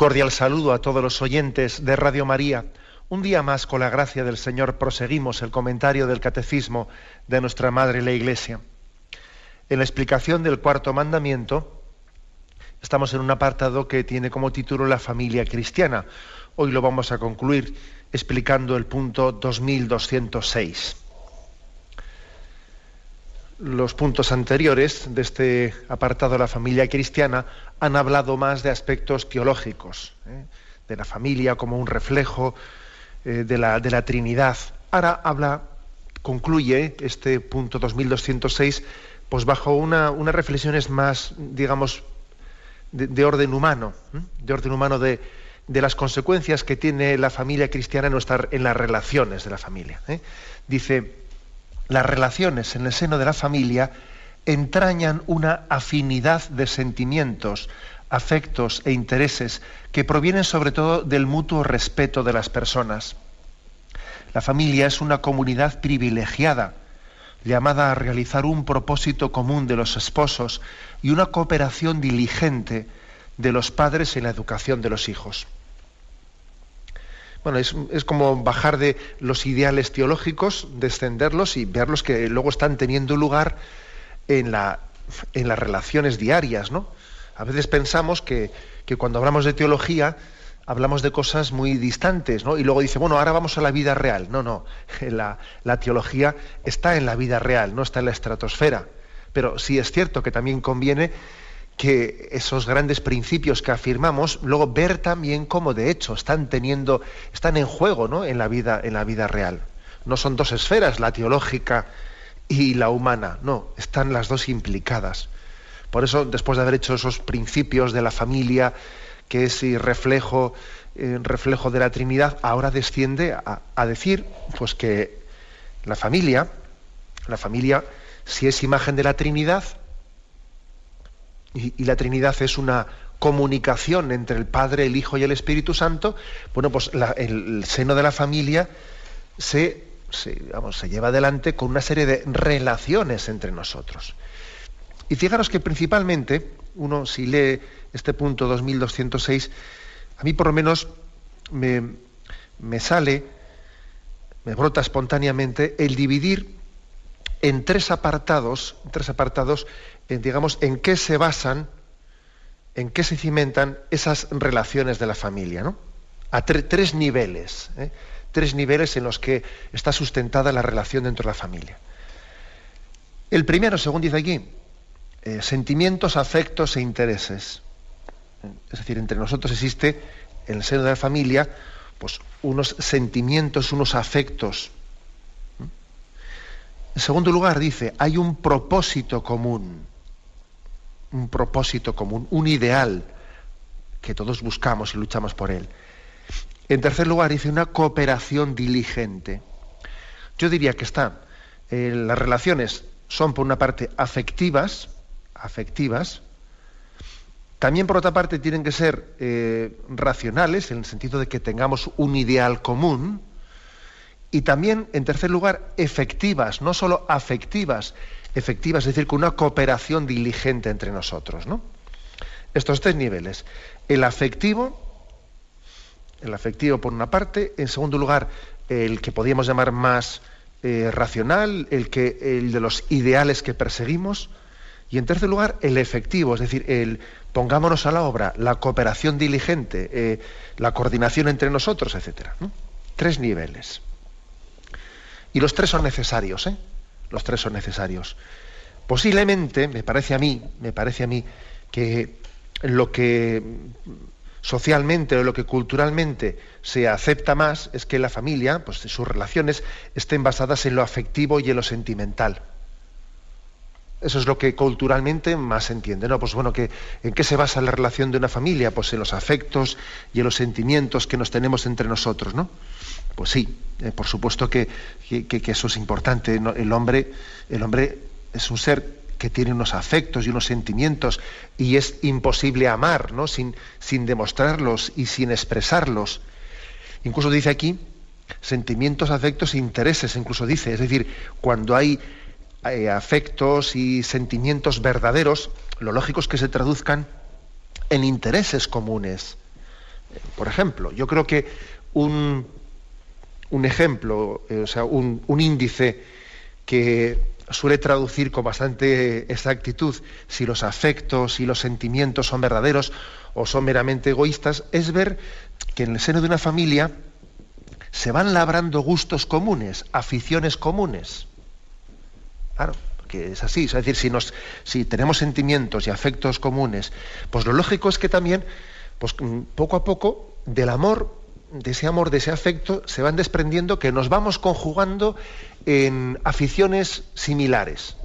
Cordial saludo a todos los oyentes de Radio María. Un día más, con la gracia del Señor, proseguimos el comentario del Catecismo de nuestra Madre la Iglesia. En la explicación del cuarto mandamiento, estamos en un apartado que tiene como título La familia cristiana. Hoy lo vamos a concluir explicando el punto 2206 los puntos anteriores de este apartado de la familia cristiana han hablado más de aspectos teológicos, ¿eh? de la familia como un reflejo eh, de, la, de, la, Trinidad. Ahora habla, concluye este punto 2206, pues bajo una, unas reflexiones más, digamos, de, orden humano, ¿eh? de orden humano de, de, las consecuencias que tiene la familia cristiana en, nuestra, en las relaciones de la familia. Dice, las relaciones en el seno de la familia entrañan una afinidad de sentimientos, afectos e intereses que provienen sobre todo del mutuo respeto de las personas. La familia es una comunidad privilegiada, llamada a realizar un propósito común de los esposos y una cooperación diligente de los padres en la educación de los hijos bueno, es, como bajar de los ideales teológicos, descenderlos y verlos que luego están teniendo lugar en, la, en las relaciones diarias, ¿no? A veces pensamos que, cuando hablamos de teología hablamos de cosas muy distantes, ¿no? Y luego dice, bueno, ahora vamos a la vida real. No, no, la, la teología está en la vida real, no está en la estratosfera. Pero sí es cierto que también conviene que esos grandes principios que afirmamos, luego ver también cómo de hecho están teniendo, están en juego ¿no? en, la vida, en la vida real. No son dos esferas, la teológica y la humana, no, están las dos implicadas. Por eso, después de haber hecho esos principios de la familia, que es reflejo, reflejo de la Trinidad, ahora desciende a, a decir pues que la familia, la familia, si es imagen de la Trinidad, y, la Trinidad es una comunicación entre el Padre, el Hijo y el Espíritu Santo, bueno, pues el, seno de la familia se, se, se lleva adelante con una serie de relaciones entre nosotros. Y fijaros que principalmente, uno si lee este punto 2206, a mí por lo menos me, me sale, me brota espontáneamente el dividir en tres apartados, tres apartados digamos, en qué se basan, en qué se cimentan esas relaciones de la familia, ¿no? A tres niveles, ¿eh? tres niveles en los que está sustentada la relación dentro de la familia. El primero, según dice aquí, eh, sentimientos, afectos e intereses. Es decir, entre nosotros existe, en el seno de la familia, pues unos sentimientos, unos afectos. En segundo lugar, dice, hay un propósito común un propósito común, un ideal que todos buscamos y luchamos por él. En tercer lugar, dice una cooperación diligente. Yo diría que está, eh, las relaciones son por una parte afectivas, afectivas, también por otra parte tienen que ser eh, racionales, en el sentido de que tengamos un ideal común, y también, en tercer lugar, efectivas, no solo afectivas, efectiva, es decir, con una cooperación diligente entre nosotros. ¿no? Estos tres niveles. El afectivo, el afectivo por una parte, en segundo lugar, el que podríamos llamar más eh, racional, el, que, el de los ideales que perseguimos, y en tercer lugar, el efectivo, es decir, el pongámonos a la obra, la cooperación diligente, eh, la coordinación entre nosotros, etc. Tres niveles. Y los tres son necesarios, ¿eh? Los tres son necesarios. Posiblemente, me parece a mí, me parece a mí que lo que socialmente o lo que culturalmente se acepta más es que la familia, pues sus relaciones estén basadas en lo afectivo y en lo sentimental. Eso es lo que culturalmente más se entiende, ¿no? Pues bueno, ¿en qué se basa la relación de una familia? Pues en los afectos y en los sentimientos que nos tenemos entre nosotros, ¿no? Pues sí, eh, por supuesto que, eso es importante. El, hombre, el hombre es un ser que tiene unos afectos y unos sentimientos y es imposible amar, ¿no? Sin, sin demostrarlos y sin expresarlos. Incluso dice aquí sentimientos, afectos e intereses, incluso dice, es decir, cuando hay eh, afectos y sentimientos verdaderos, lo lógico es que se traduzcan en intereses comunes. Por ejemplo, yo creo que un, un ejemplo, eh, o sea, un, índice que suele traducir con bastante exactitud si los afectos y los sentimientos son verdaderos o son meramente egoístas, es ver que en el seno de una familia se van labrando gustos comunes, aficiones comunes. Claro, porque es así. Es decir, si, si tenemos sentimientos y afectos comunes, pues lo lógico es que también, pues mm, poco a poco, del amor, de ese amor, de ese afecto, se van desprendiendo que nos vamos conjugando en aficiones similares.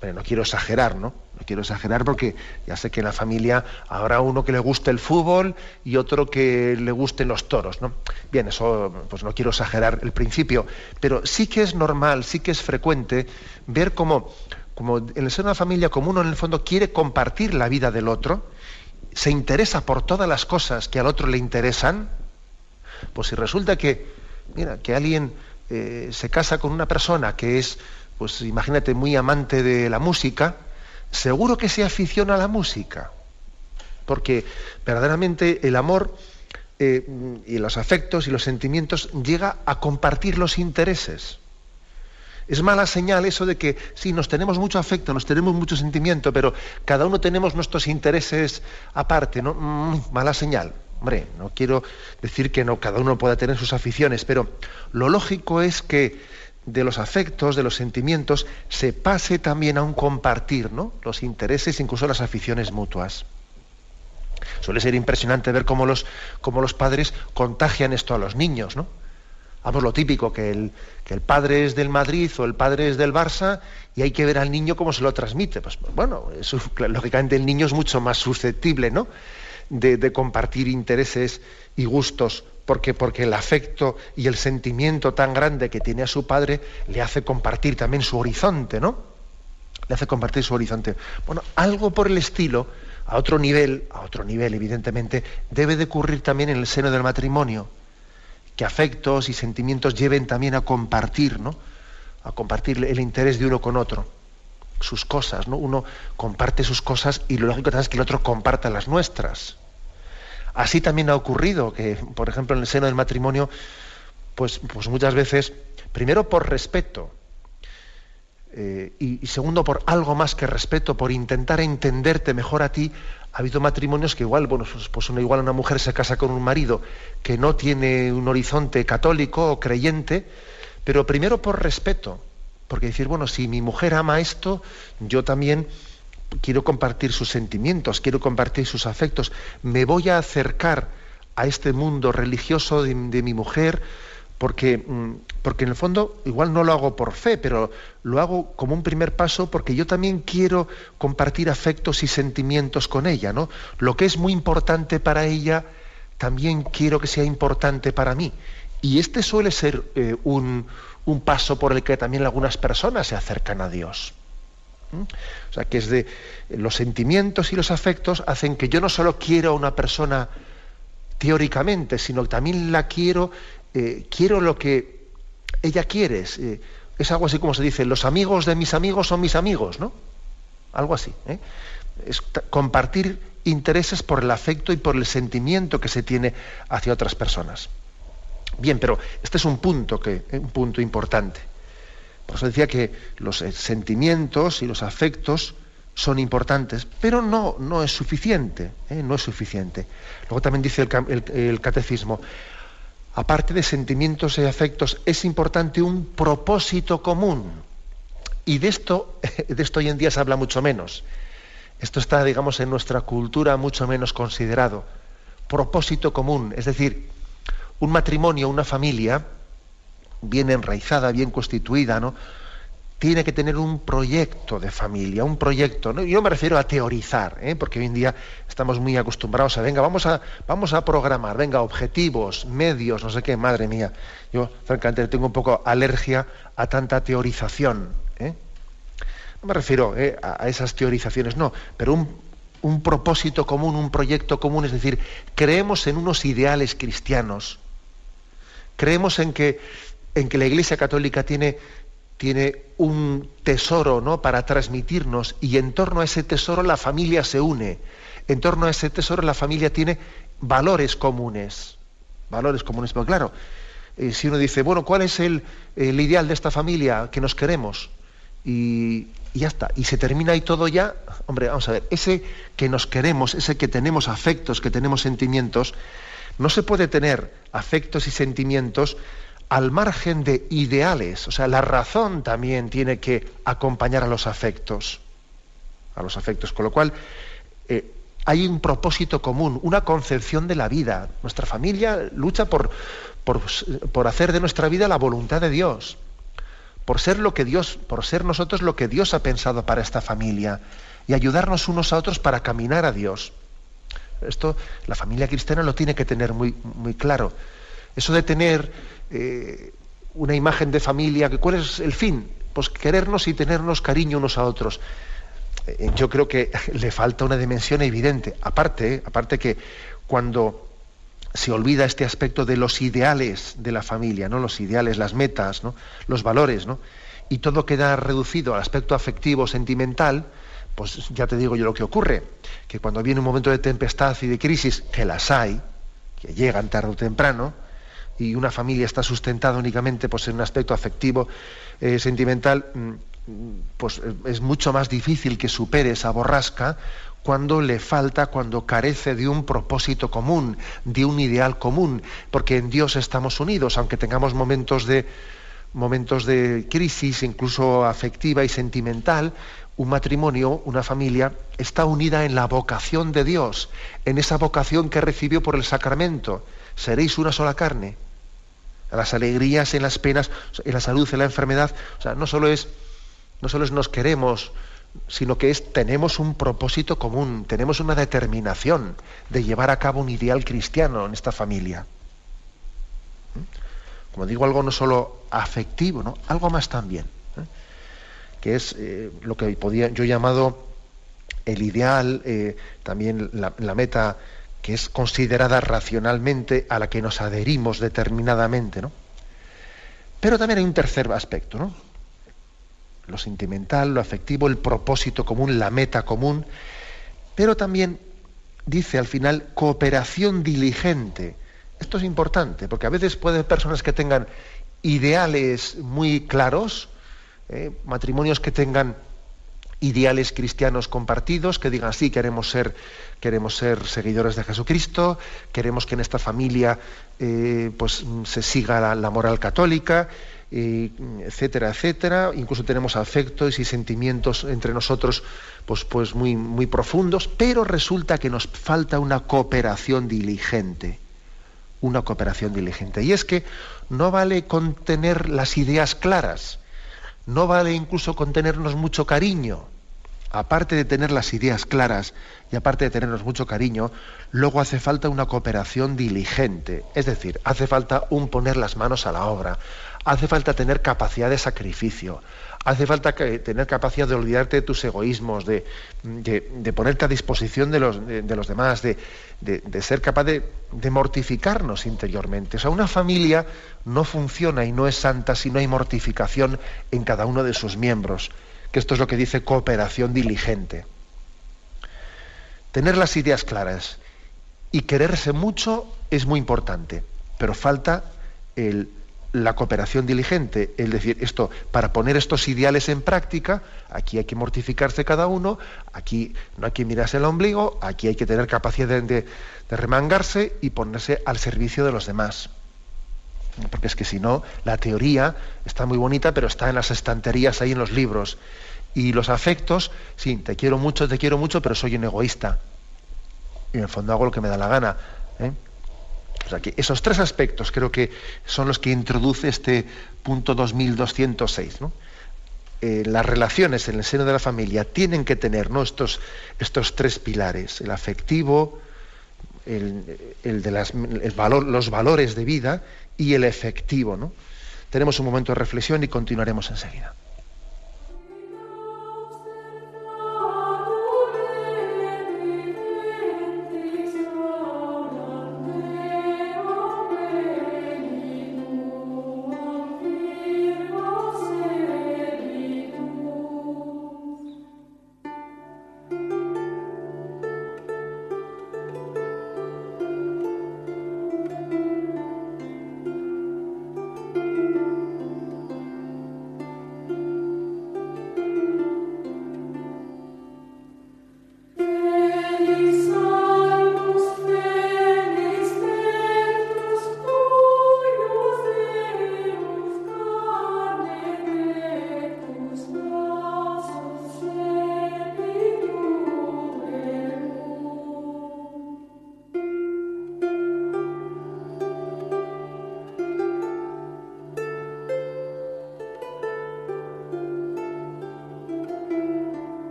Bueno, no quiero exagerar, ¿no? No quiero exagerar porque ya sé que en la familia habrá uno que le guste el fútbol y otro que le gusten los toros, ¿no? Bien, eso pues no quiero exagerar el principio, pero sí que es normal, sí que es frecuente ver cómo, como en el de una familia, como uno en el fondo quiere compartir la vida del otro, se interesa por todas las cosas que al otro le interesan, pues si resulta que, mira, que alguien eh, se casa con una persona que es, pues imagínate, muy amante de la música, seguro que se aficiona a la música, porque verdaderamente el amor eh, y los afectos y los sentimientos llega a compartir los intereses. Es mala señal eso de que sí, nos tenemos mucho afecto, nos tenemos mucho sentimiento, pero cada uno tenemos nuestros intereses aparte, ¿no? Mm, mala señal. Hombre, no quiero decir que no, cada uno pueda tener sus aficiones, pero lo lógico es que de los afectos, de los sentimientos, se pase también a un compartir ¿no? los intereses, incluso las aficiones mutuas. Suele ser impresionante ver cómo los, cómo los padres contagian esto a los niños, ¿no? Vamos, lo típico, que el, que el, padre es del Madrid o el padre es del Barça y hay que ver al niño cómo se lo transmite. Pues bueno, lógicamente el niño es mucho más susceptible, ¿no? De, compartir intereses y gustos, porque, porque el afecto y el sentimiento tan grande que tiene a su padre le hace compartir también su horizonte, ¿no? Le hace compartir su horizonte. Bueno, algo por el estilo, a otro nivel, a otro nivel, evidentemente, debe de ocurrir también en el seno del matrimonio. Que afectos y sentimientos lleven también a compartir, ¿no? A compartir el interés de uno con otro sus cosas, ¿no? Uno comparte sus cosas y lo lógico es que el otro comparta las nuestras. Así también ha ocurrido que, por ejemplo, en el seno del matrimonio, pues, pues muchas veces, primero por respeto, eh, y, segundo por algo más que respeto, por intentar entenderte mejor a ti, ha habido matrimonios que igual, bueno, pues, pues una, igual una mujer se casa con un marido que no tiene un horizonte católico o creyente, pero primero por respeto, porque decir, bueno, si mi mujer ama esto, yo también quiero compartir sus sentimientos, quiero compartir sus afectos, me voy a acercar a este mundo religioso de, mi mujer, porque, mm, porque en el fondo igual no lo hago por fe, pero lo hago como un primer paso porque yo también quiero compartir afectos y sentimientos con ella, ¿no? Lo que es muy importante para ella, también quiero que sea importante para mí. Y este suele ser eh, un, un paso por el que también algunas personas se acercan a Dios. ¿Mm? O sea, que es de los sentimientos y los afectos hacen que yo no solo quiero a una persona teóricamente, sino que también la quiero, eh, quiero lo que ella quiere. Eh, es, algo así como se dice, los amigos de mis amigos son mis amigos, ¿no? Algo así. ¿eh? Es compartir intereses por el afecto y por el sentimiento que se tiene hacia otras personas. Bien, pero este es un punto, que, un punto importante. Por eso decía que los eh, sentimientos y los afectos son importantes, pero no, no es suficiente, ¿eh? no es suficiente. Luego también dice el, catecismo, aparte de sentimientos y afectos, es importante un propósito común. Y de esto, de esto hoy en día se habla mucho menos. Esto está, digamos, en nuestra cultura mucho menos considerado. Propósito común, es decir, un matrimonio, una familia bien enraizada, bien constituida, ¿no? tiene que tener un proyecto de familia, un proyecto. ¿no? Yo me refiero a teorizar, ¿eh? porque hoy en día estamos muy acostumbrados a, venga, vamos a, vamos a programar, venga, objetivos, medios, no sé qué, madre mía. Yo, francamente, tengo un poco alergia a tanta teorización. ¿eh? No me refiero ¿eh? a, esas teorizaciones, no, pero un, un propósito común, un proyecto común, es decir, creemos en unos ideales cristianos, creemos en que, en que la Iglesia Católica tiene tiene un tesoro ¿no? para transmitirnos y en torno a ese tesoro la familia se une. En torno a ese tesoro la familia tiene valores comunes. Valores comunes. Pero claro, eh, si uno dice, bueno, ¿cuál es el, ideal de esta familia que nos queremos? Y, y, ya está. Y se termina ahí todo ya. Hombre, vamos a ver, ese que nos queremos, ese que tenemos afectos, que tenemos sentimientos, no se puede tener afectos y sentimientos al margen de ideales. O sea, la razón también tiene que acompañar a los afectos. A los afectos. Con lo cual, eh, hay un propósito común, una concepción de la vida. Nuestra familia lucha por, por, hacer de nuestra vida la voluntad de Dios. Por ser lo que Dios, por ser nosotros lo que Dios ha pensado para esta familia y ayudarnos unos a otros para caminar a Dios. Esto la familia cristiana lo tiene que tener muy, muy claro. Eso de tener eh, una imagen de familia, ¿cuál es el fin? Pues querernos y tenernos cariño unos a otros. Eh, yo creo que le falta una dimensión evidente. Aparte, aparte que cuando se olvida este aspecto de los ideales de la familia, ¿no? Los ideales, las metas, ¿no? Los valores, ¿no? Y todo queda reducido al aspecto afectivo, sentimental, pues ya te digo yo lo que ocurre, que cuando viene un momento de tempestad y de crisis, que las hay, que llegan tarde o temprano, y una familia está sustentada únicamente pues, en un aspecto afectivo, eh, sentimental, mm, pues eh, es mucho más difícil que supere esa borrasca cuando le falta, cuando carece de un propósito común, de un ideal común, porque en Dios estamos unidos, aunque tengamos momentos de momentos de crisis, incluso afectiva y sentimental, un matrimonio, una familia, está unida en la vocación de Dios, en esa vocación que recibió por el sacramento. Seréis una sola carne las alegrías, en las penas, en la salud, en la enfermedad. O sea, no solo es, no solo es nos queremos, sino que es tenemos un propósito común, tenemos una determinación de llevar a cabo un ideal cristiano en esta familia. ¿Mm? Como digo, algo no solo afectivo, ¿no? algo más también. Que es eh, lo que podía, yo he llamado el ideal, eh, también la, meta que es considerada racionalmente, a la que nos adherimos determinadamente, ¿no? Pero también hay un tercer aspecto, ¿no? Lo sentimental, lo afectivo, el propósito común, la meta común, pero también dice al final cooperación diligente. Esto es importante, porque a veces puede haber personas que tengan ideales muy claros, ¿eh? matrimonios que tengan ideales cristianos compartidos, que digan sí, queremos ser, queremos ser seguidores de Jesucristo, queremos que en esta familia eh, pues, se siga la, moral católica, etcétera, etcétera. Incluso tenemos afectos y sentimientos entre nosotros pues, pues muy, muy profundos, pero resulta que nos falta una cooperación diligente. Una cooperación diligente. Y es que no vale con tener las ideas claras, no vale incluso con tenernos mucho cariño. Aparte de tener las ideas claras y aparte de tenernos mucho cariño, luego hace falta una cooperación diligente. Es decir, hace falta un poner las manos a la obra, hace falta tener capacidad de sacrificio, hace falta tener capacidad de olvidarte de tus egoísmos, de, ponerte a disposición de los, de, los demás, de, ser capaz de, mortificarnos interiormente. O sea, una familia no funciona y no es santa si no hay mortificación en cada uno de sus miembros, que esto es lo que dice cooperación diligente. Tener las ideas claras y quererse mucho es muy importante, pero falta el la cooperación diligente, es decir, esto, para poner estos ideales en práctica, aquí hay que mortificarse cada uno, aquí no hay que mirarse el ombligo, aquí hay que tener capacidad de, remangarse y ponerse al servicio de los demás. Porque es que si no, la teoría está muy bonita, pero está en las estanterías ahí en los libros. Y los afectos, sí, te quiero mucho, te quiero mucho, pero soy un egoísta. Y en el fondo hago lo que me da la gana. ¿eh? Esos tres aspectos creo que son los que introduce este punto 2206. eh, las relaciones en el seno de la familia tienen que tener estos, estos tres pilares, el afectivo, el, de los valores de vida y el efectivo. ¿no? Tenemos un momento de reflexión y continuaremos enseguida.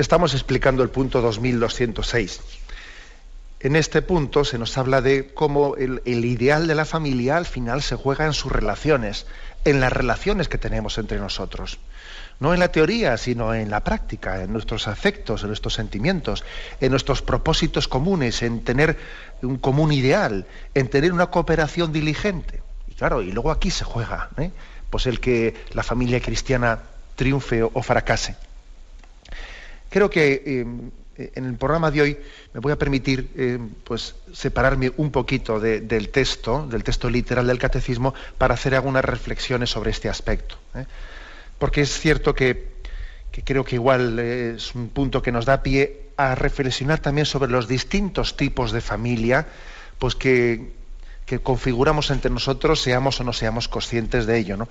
Estamos explicando el punto 2206. En este punto se nos habla de cómo el, ideal de la familia al final se juega en sus relaciones, en las relaciones que tenemos entre nosotros. No en la teoría, sino en la práctica, en nuestros afectos, en nuestros sentimientos, en nuestros propósitos comunes, en tener un común ideal, en tener una cooperación diligente. Y claro, y luego aquí se juega, ¿eh? pues el que la familia cristiana triunfe o fracase. Creo que eh, en el programa de hoy me voy a permitir eh, pues, separarme un poquito del texto, del texto literal del catecismo, para hacer algunas reflexiones sobre este aspecto. ¿eh? Porque es cierto que, creo que igual es un punto que nos da pie a reflexionar también sobre los distintos tipos de familia pues que, que configuramos entre nosotros, seamos o no seamos conscientes de ello. ¿no?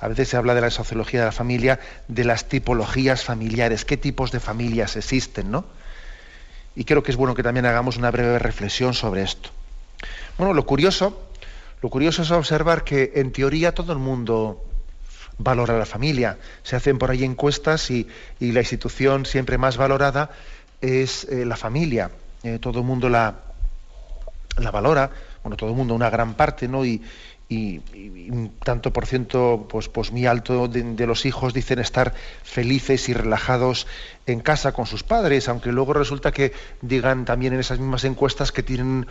A veces se habla de la sociología de la familia, de las tipologías familiares, qué tipos de familias existen, ¿no? Y creo que es bueno que también hagamos una breve reflexión sobre esto. Bueno, lo curioso, lo curioso es observar que en teoría todo el mundo valora la familia. Se hacen por ahí encuestas y, la institución siempre más valorada es eh, la familia. Eh, todo el mundo la, la valora bueno, todo el mundo, una gran parte, ¿no? Y, un tanto por ciento, pues, pues muy alto de, los hijos dicen estar felices y relajados en casa con sus padres, aunque luego resulta que digan también en esas mismas encuestas que tienen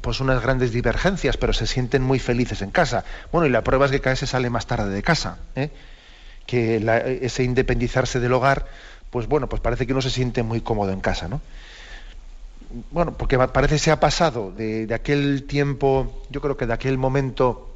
pues unas grandes divergencias, pero se sienten muy felices en casa. Bueno, y la prueba es que cada vez se sale más tarde de casa, ¿eh? que ese independizarse del hogar, pues bueno, pues parece que uno se siente muy cómodo en casa, ¿no? Bueno, porque parece se ha pasado de, aquel tiempo, yo creo que de aquel momento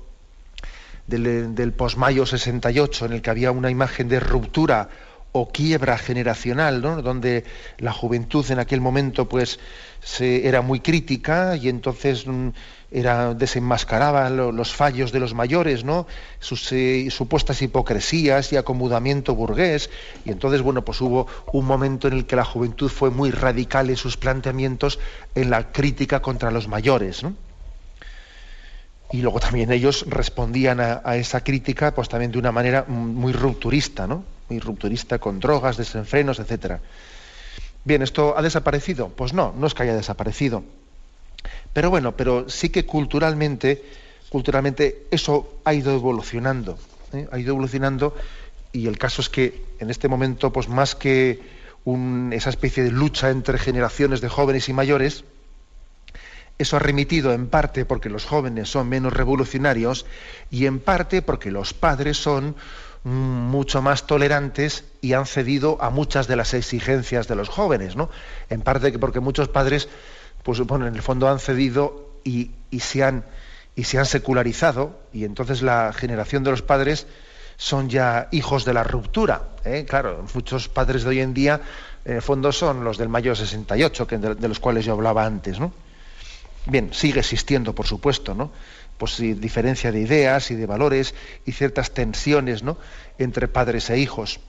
del, del posmayo 68, en el que había una imagen de ruptura o quiebra generacional, ¿no? donde la juventud en aquel momento pues se, era muy crítica y entonces mm, era desenmascaraba los fallos de los mayores, ¿no? Sus eh, supuestas hipocresías y acomodamiento burgués. Y entonces, bueno, pues hubo un momento en el que la juventud fue muy radical en sus planteamientos en la crítica contra los mayores. Y luego también ellos respondían a, a, esa crítica, pues también de una manera muy rupturista, ¿no? Muy rupturista con drogas, desenfrenos, etcétera. Bien, ¿esto ha desaparecido? Pues no, no es que haya desaparecido pero bueno, pero sí que culturalmente, culturalmente eso ha ido evolucionando, ¿eh? ha ido evolucionando y el caso es que en este momento, pues más que esa especie de lucha entre generaciones de jóvenes y mayores, eso ha remitido en parte porque los jóvenes son menos revolucionarios y en parte porque los padres son mucho más tolerantes y han cedido a muchas de las exigencias de los jóvenes, ¿no? En parte porque muchos padres pues bueno, en el fondo han cedido y, se han, y se han secularizado, y entonces la generación de los padres son ya hijos de la ruptura. ¿eh? Claro, muchos padres de hoy en día, en el fondo, son los del mayo 68, que de, de, los cuales yo hablaba antes. ¿no? Bien, sigue existiendo, por supuesto, ¿no? Pues diferencia de ideas y de valores y ciertas tensiones ¿no? entre padres e hijos.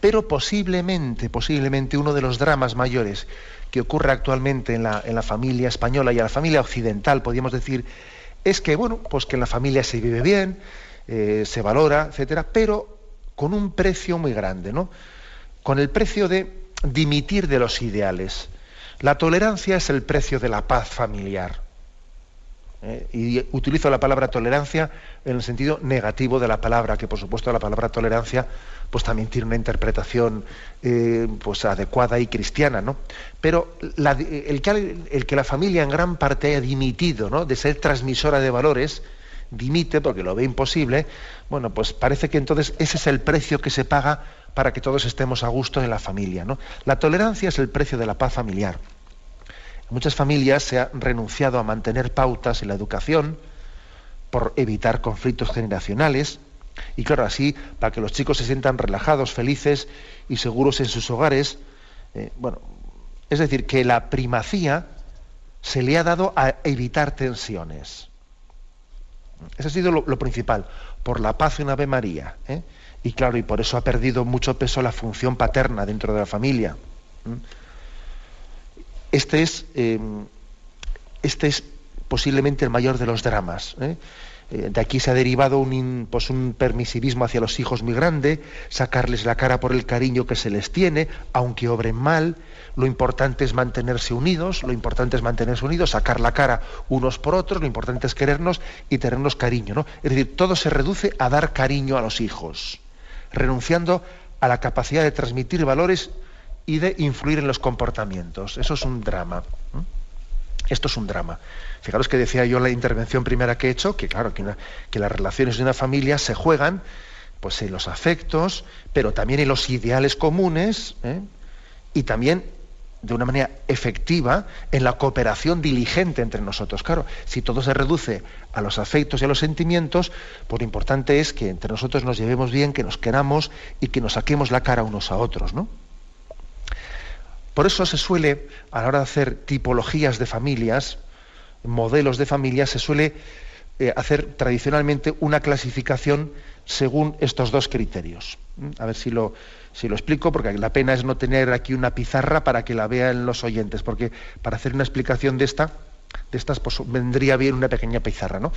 Pero posiblemente, posiblemente uno de los dramas mayores que ocurre actualmente en la, en la familia española y en la familia occidental, podríamos decir, es que, bueno, pues que en la familia se vive bien, eh, se valora, etcétera, pero con un precio muy grande, ¿no? Con el precio de dimitir de los ideales. La tolerancia es el precio de la paz familiar. ¿eh? Y utilizo la palabra tolerancia en el sentido negativo de la palabra, que por supuesto la palabra tolerancia pues también tiene una interpretación eh, pues adecuada y cristiana, ¿no? Pero el, que, el, que, la familia en gran parte haya dimitido ¿no? de ser transmisora de valores, dimite porque lo ve imposible, bueno, pues parece que entonces ese es el precio que se paga para que todos estemos a gusto en la familia. ¿no? La tolerancia es el precio de la paz familiar. En muchas familias se ha renunciado a mantener pautas en la educación por evitar conflictos generacionales. Y claro, así, para que los chicos se sientan relajados, felices y seguros en sus hogares, eh, bueno, es decir, que la primacía se le ha dado a evitar tensiones. Ese ha sido lo, lo principal, por la paz en Ave María. ¿eh? Y claro, y por eso ha perdido mucho peso la función paterna dentro de la familia. Este es, eh, este es posiblemente el mayor de los dramas. ¿eh? Eh, de aquí se ha derivado un, pues un, permisivismo hacia los hijos muy grande, sacarles la cara por el cariño que se les tiene, aunque obren mal. Lo importante es mantenerse unidos, lo importante es mantenerse unidos, sacar la cara unos por otros, lo importante es querernos y tenernos cariño. ¿no? Es decir, todo se reduce a dar cariño a los hijos, renunciando a la capacidad de transmitir valores y de influir en los comportamientos. Eso es un drama. Esto es un drama. Fijaros que decía yo en la intervención primera que he hecho, que claro, que, las relaciones de una familia se juegan pues en los afectos, pero también en los ideales comunes, ¿eh? y también de una manera efectiva en la cooperación diligente entre nosotros. Claro, si todo se reduce a los afectos y a los sentimientos, pues lo importante es que entre nosotros nos llevemos bien, que nos queramos y que nos saquemos la cara unos a otros, ¿no? Por eso se suele, a la hora de hacer tipologías de familias, modelos de familias, se suele eh, hacer tradicionalmente una clasificación según estos dos criterios. ¿Mm? A ver si lo, si lo explico, porque la pena es no tener aquí una pizarra para que la vean los oyentes, porque para hacer una explicación de esta, de estas, pues vendría bien una pequeña pizarra, ¿no?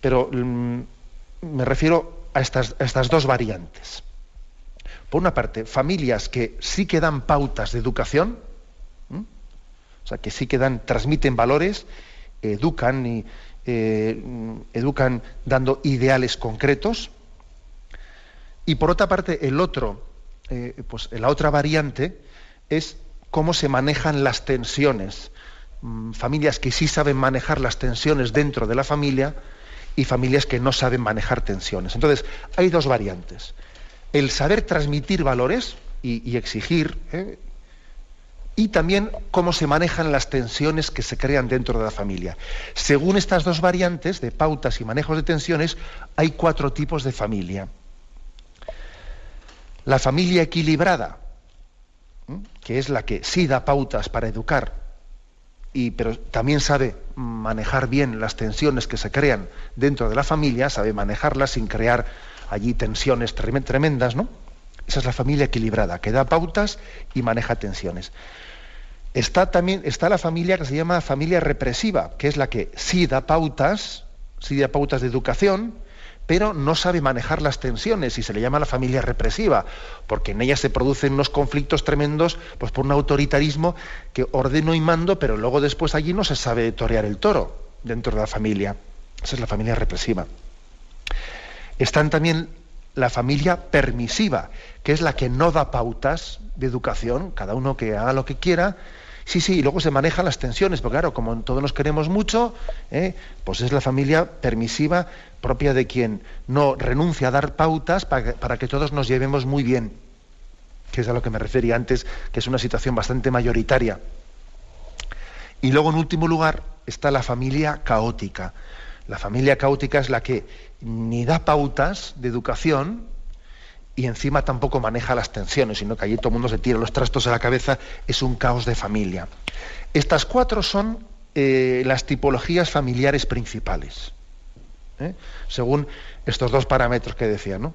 Pero mm, me refiero a estas, a estas dos variantes por una parte, familias que sí que dan pautas de educación, o sea, que sí que transmiten valores, educan y eh, educan dando ideales concretos. Y por otra parte, el otro, eh, pues la otra variante es cómo se manejan las tensiones. Mm, familias que sí saben manejar las tensiones dentro de la familia y familias que no saben manejar tensiones. Entonces, hay dos variantes el saber transmitir valores y, exigir, ¿eh? Y también cómo se manejan las tensiones que se crean dentro de la familia. Según estas dos variantes de pautas y manejos de tensiones, hay cuatro tipos de familia. La familia equilibrada, que es la que sí da pautas para educar, y, pero también sabe manejar bien las tensiones que se crean dentro de la familia, sabe manejarlas sin crear allí tensiones tremendas, ¿no? Esa es la familia equilibrada, que da pautas y maneja tensiones. Está también está la familia que se llama familia represiva, que es la que sí da pautas, sí da pautas de educación, pero no sabe manejar las tensiones y se le llama la familia represiva, porque en ella se producen unos conflictos tremendos pues por un autoritarismo que ordeno y mando, pero luego después allí no se sabe torear el toro dentro de la familia. Esa es la familia represiva. Están también la familia permisiva, que es la que no da pautas de educación, cada uno que haga lo que quiera. Sí, sí, y luego se manejan las tensiones, porque claro, como todos nos queremos mucho, ¿eh? pues es la familia permisiva propia de quien no renuncia a dar pautas para que, para que todos nos llevemos muy bien, que es a lo que me refería antes, que es una situación bastante mayoritaria. Y luego, en último lugar, está la familia caótica, La familia caótica es la que ni da pautas de educación y encima tampoco maneja las tensiones, sino que allí todo el mundo se tira los trastos a la cabeza, es un caos de familia. Estas cuatro son eh, las tipologías familiares principales, ¿eh? según estos dos parámetros que decía, ¿no?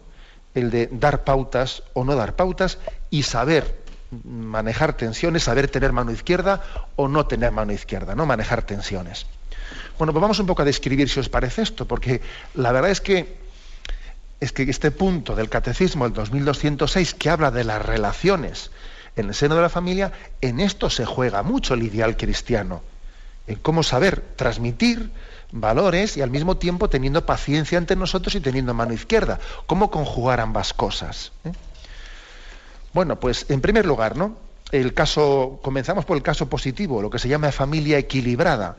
el de dar pautas o no dar pautas y saber manejar tensiones, saber tener mano izquierda o no tener mano izquierda, no manejar tensiones. Bueno, pues vamos un poco a describir si os parece esto, porque la verdad es que es que este punto del catecismo, el 2206, que habla de las relaciones en el seno de la familia, en esto se juega mucho el ideal cristiano, en cómo saber transmitir valores y al mismo tiempo teniendo paciencia ante nosotros y teniendo mano izquierda, cómo conjugar ambas cosas. ¿eh? Bueno, pues en primer lugar, ¿no? El caso, comenzamos por el caso positivo, lo que se llama familia equilibrada,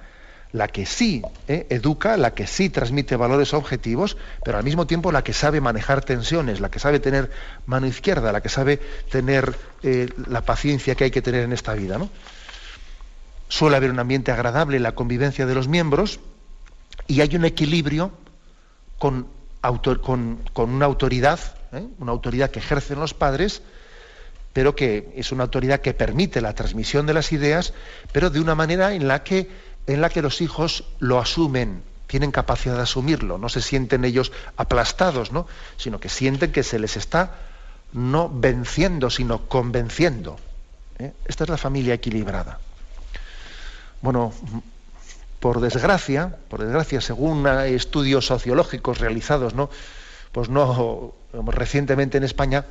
la que sí ¿eh? educa, la que sí transmite valores objetivos, pero al mismo tiempo la que sabe manejar tensiones, la que sabe tener mano izquierda, la que sabe tener eh, la paciencia que hay que tener en esta vida. ¿no? Suele haber un ambiente agradable en la convivencia de los miembros y hay un equilibrio con, una autoridad, ¿eh? una autoridad que ejercen los padres, pero que es una autoridad que permite la transmisión de las ideas, pero de una manera en la que, en la que los hijos lo asumen, tienen capacidad de asumirlo, no se sienten ellos aplastados, ¿no? sino que sienten que se les está no venciendo, sino convenciendo. ¿eh? Esta es la familia equilibrada. Bueno, por desgracia, por desgracia, según estudios sociológicos realizados, ¿no? Pues no recientemente en España,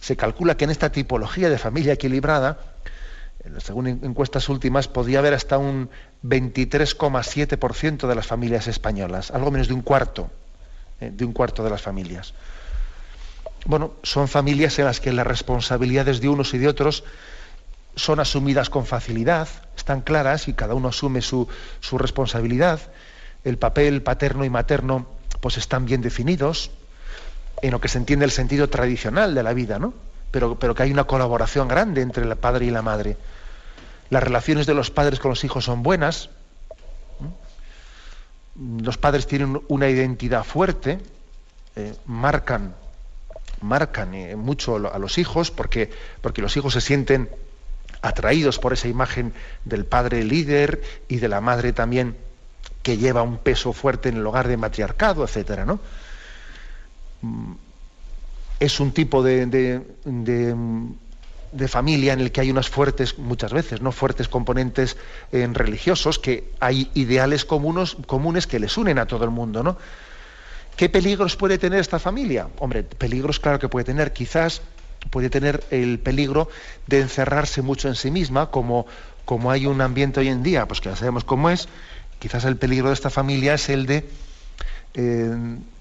se calcula que en esta tipología de familia equilibrada, según encuestas últimas, podía haber hasta un 23,7% de las familias españolas, algo menos de un cuarto, eh, de un cuarto de las familias. Bueno, son familias en las que las responsabilidades de unos y de otros son asumidas con facilidad, están claras y cada uno asume su, su responsabilidad. El papel paterno y materno pues están bien definidos, en lo que se entiende el sentido tradicional de la vida, ¿no? Pero, pero que hay una colaboración grande entre el padre y la madre. Las relaciones de los padres con los hijos son buenas. Los padres tienen una identidad fuerte, eh, marcan, marcan eh, mucho a los hijos porque, porque los hijos se sienten atraídos por esa imagen del padre líder y de la madre también que lleva un peso fuerte en el hogar de matriarcado, etcétera, ¿no? Mm, es un tipo de, de, familia en el que hay unas fuertes, muchas veces, ¿no? fuertes componentes en religiosos, que hay ideales comunes, comunes que les unen a todo el mundo. ¿no? ¿Qué peligros puede tener esta familia? Hombre, peligros claro que puede tener. Quizás puede tener el peligro de encerrarse mucho en sí misma, como, como hay un ambiente hoy en día, pues que ya sabemos cómo es. Quizás el peligro de esta familia es el de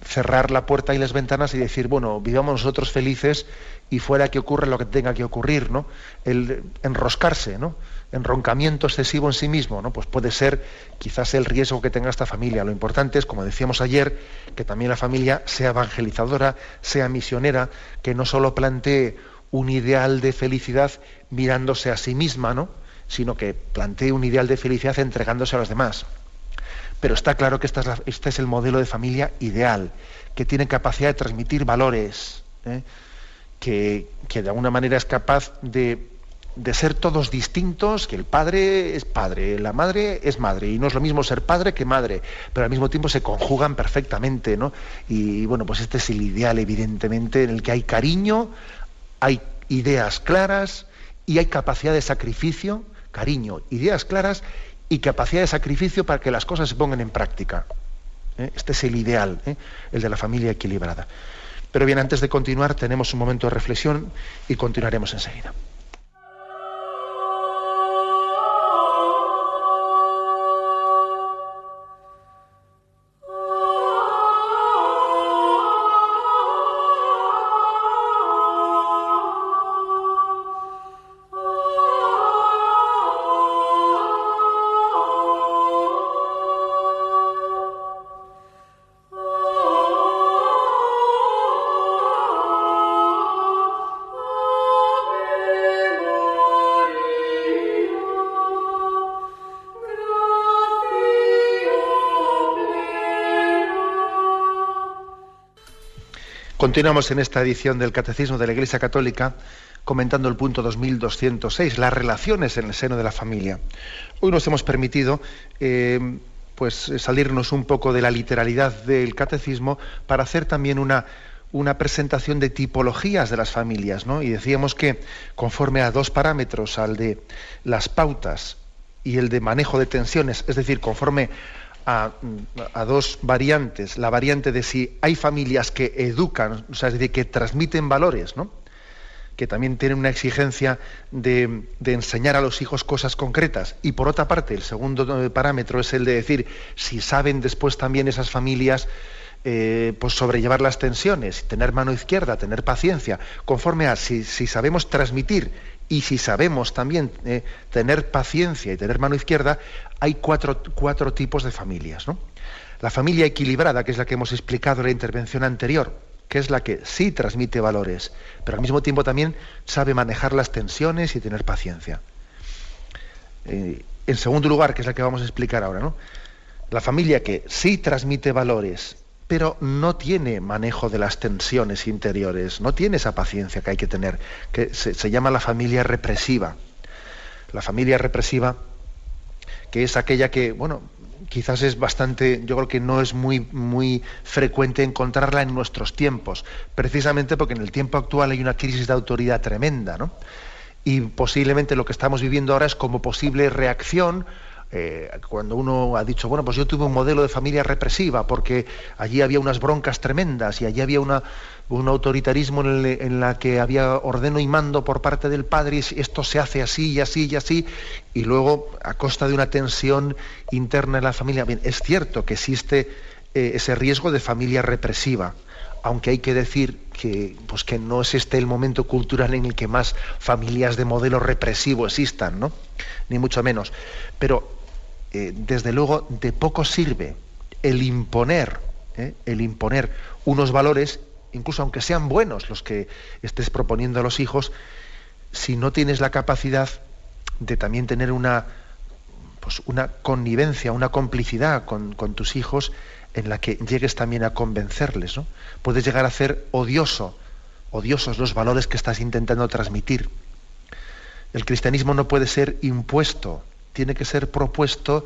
cerrar la puerta y las ventanas y decir, bueno, vivamos nosotros felices y fuera que ocurra lo que tenga que ocurrir, ¿no? El enroscarse, ¿no? Enroncamiento excesivo en sí mismo, ¿no? Pues puede ser quizás el riesgo que tenga esta familia. Lo importante es, como decíamos ayer, que también la familia sea evangelizadora, sea misionera, que no solo plantee un ideal de felicidad mirándose a sí misma, ¿no? sino que plantee un ideal de felicidad entregándose a los demás. Pero está claro que este es el modelo de familia ideal, que tiene capacidad de transmitir valores, ¿eh? que, de alguna manera es capaz de, ser todos distintos, que el padre es padre, la madre es madre, y no es lo mismo ser padre que madre, pero al mismo tiempo se conjugan perfectamente, ¿no? Y bueno, pues este es el ideal, evidentemente, en el que hay cariño, hay ideas claras y hay capacidad de sacrificio, cariño, ideas claras y capacidad de sacrificio para que las cosas se pongan en práctica. ¿Eh? Este es el ideal, ¿eh? el de la familia equilibrada. Pero bien, antes de continuar, tenemos un momento de reflexión y continuaremos enseguida. Continuamos en esta edición del Catecismo de la Iglesia Católica comentando el punto 2206, las relaciones en el seno de la familia. Hoy nos hemos permitido eh, pues, salirnos un poco de la literalidad del catecismo para hacer también una, una presentación de tipologías de las familias. ¿no? Y decíamos que conforme a dos parámetros, al de las pautas y el de manejo de tensiones, es decir, conforme a, dos variantes. La variante de si hay familias que educan, o sea, es decir, que transmiten valores, ¿no? que también tienen una exigencia de, enseñar a los hijos cosas concretas. Y por otra parte, el segundo eh, parámetro es el de decir si saben después también esas familias eh, pues sobrellevar las tensiones, tener mano izquierda, tener paciencia, conforme a si, sabemos transmitir y si sabemos también eh, tener paciencia y tener mano izquierda, hay cuatro, tipos de familias. ¿no? La familia equilibrada, que es la que hemos explicado en la intervención anterior, que es la que sí transmite valores, pero al mismo tiempo también sabe manejar las tensiones y tener paciencia. Eh, en segundo lugar, que es la que vamos a explicar ahora, ¿no? La familia que sí transmite valores, pero no tiene manejo de las tensiones interiores, no tiene esa paciencia que hay que tener, que se llama la familia represiva. La familia represiva que es aquella que, bueno, quizás es bastante, yo creo que no es muy, muy frecuente encontrarla en nuestros tiempos, precisamente porque en el tiempo actual hay una crisis de autoridad tremenda, ¿no? Y posiblemente lo que estamos viviendo ahora es como posible reacción eh, cuando uno ha dicho, bueno, pues yo tuve un modelo de familia represiva porque allí había unas broncas tremendas y allí había una, un autoritarismo en, el, la que había ordeno y mando por parte del padre y esto se hace así y así y así y luego a costa de una tensión interna en la familia. Bien, es cierto que existe eh, ese riesgo de familia represiva, aunque hay que decir que, pues que no es este el momento cultural en el que más familias de modelo represivo existan, ¿no? Ni mucho menos. Pero eh, desde luego de poco sirve el imponer, ¿eh? el imponer unos valores, incluso aunque sean buenos los que estés proponiendo a los hijos, si no tienes la capacidad de también tener una, pues una connivencia, una complicidad con, tus hijos en la que llegues también a convencerles. ¿no? Puedes llegar a ser odioso, odiosos los valores que estás intentando transmitir. El cristianismo no puede ser impuesto, tiene que ser propuesto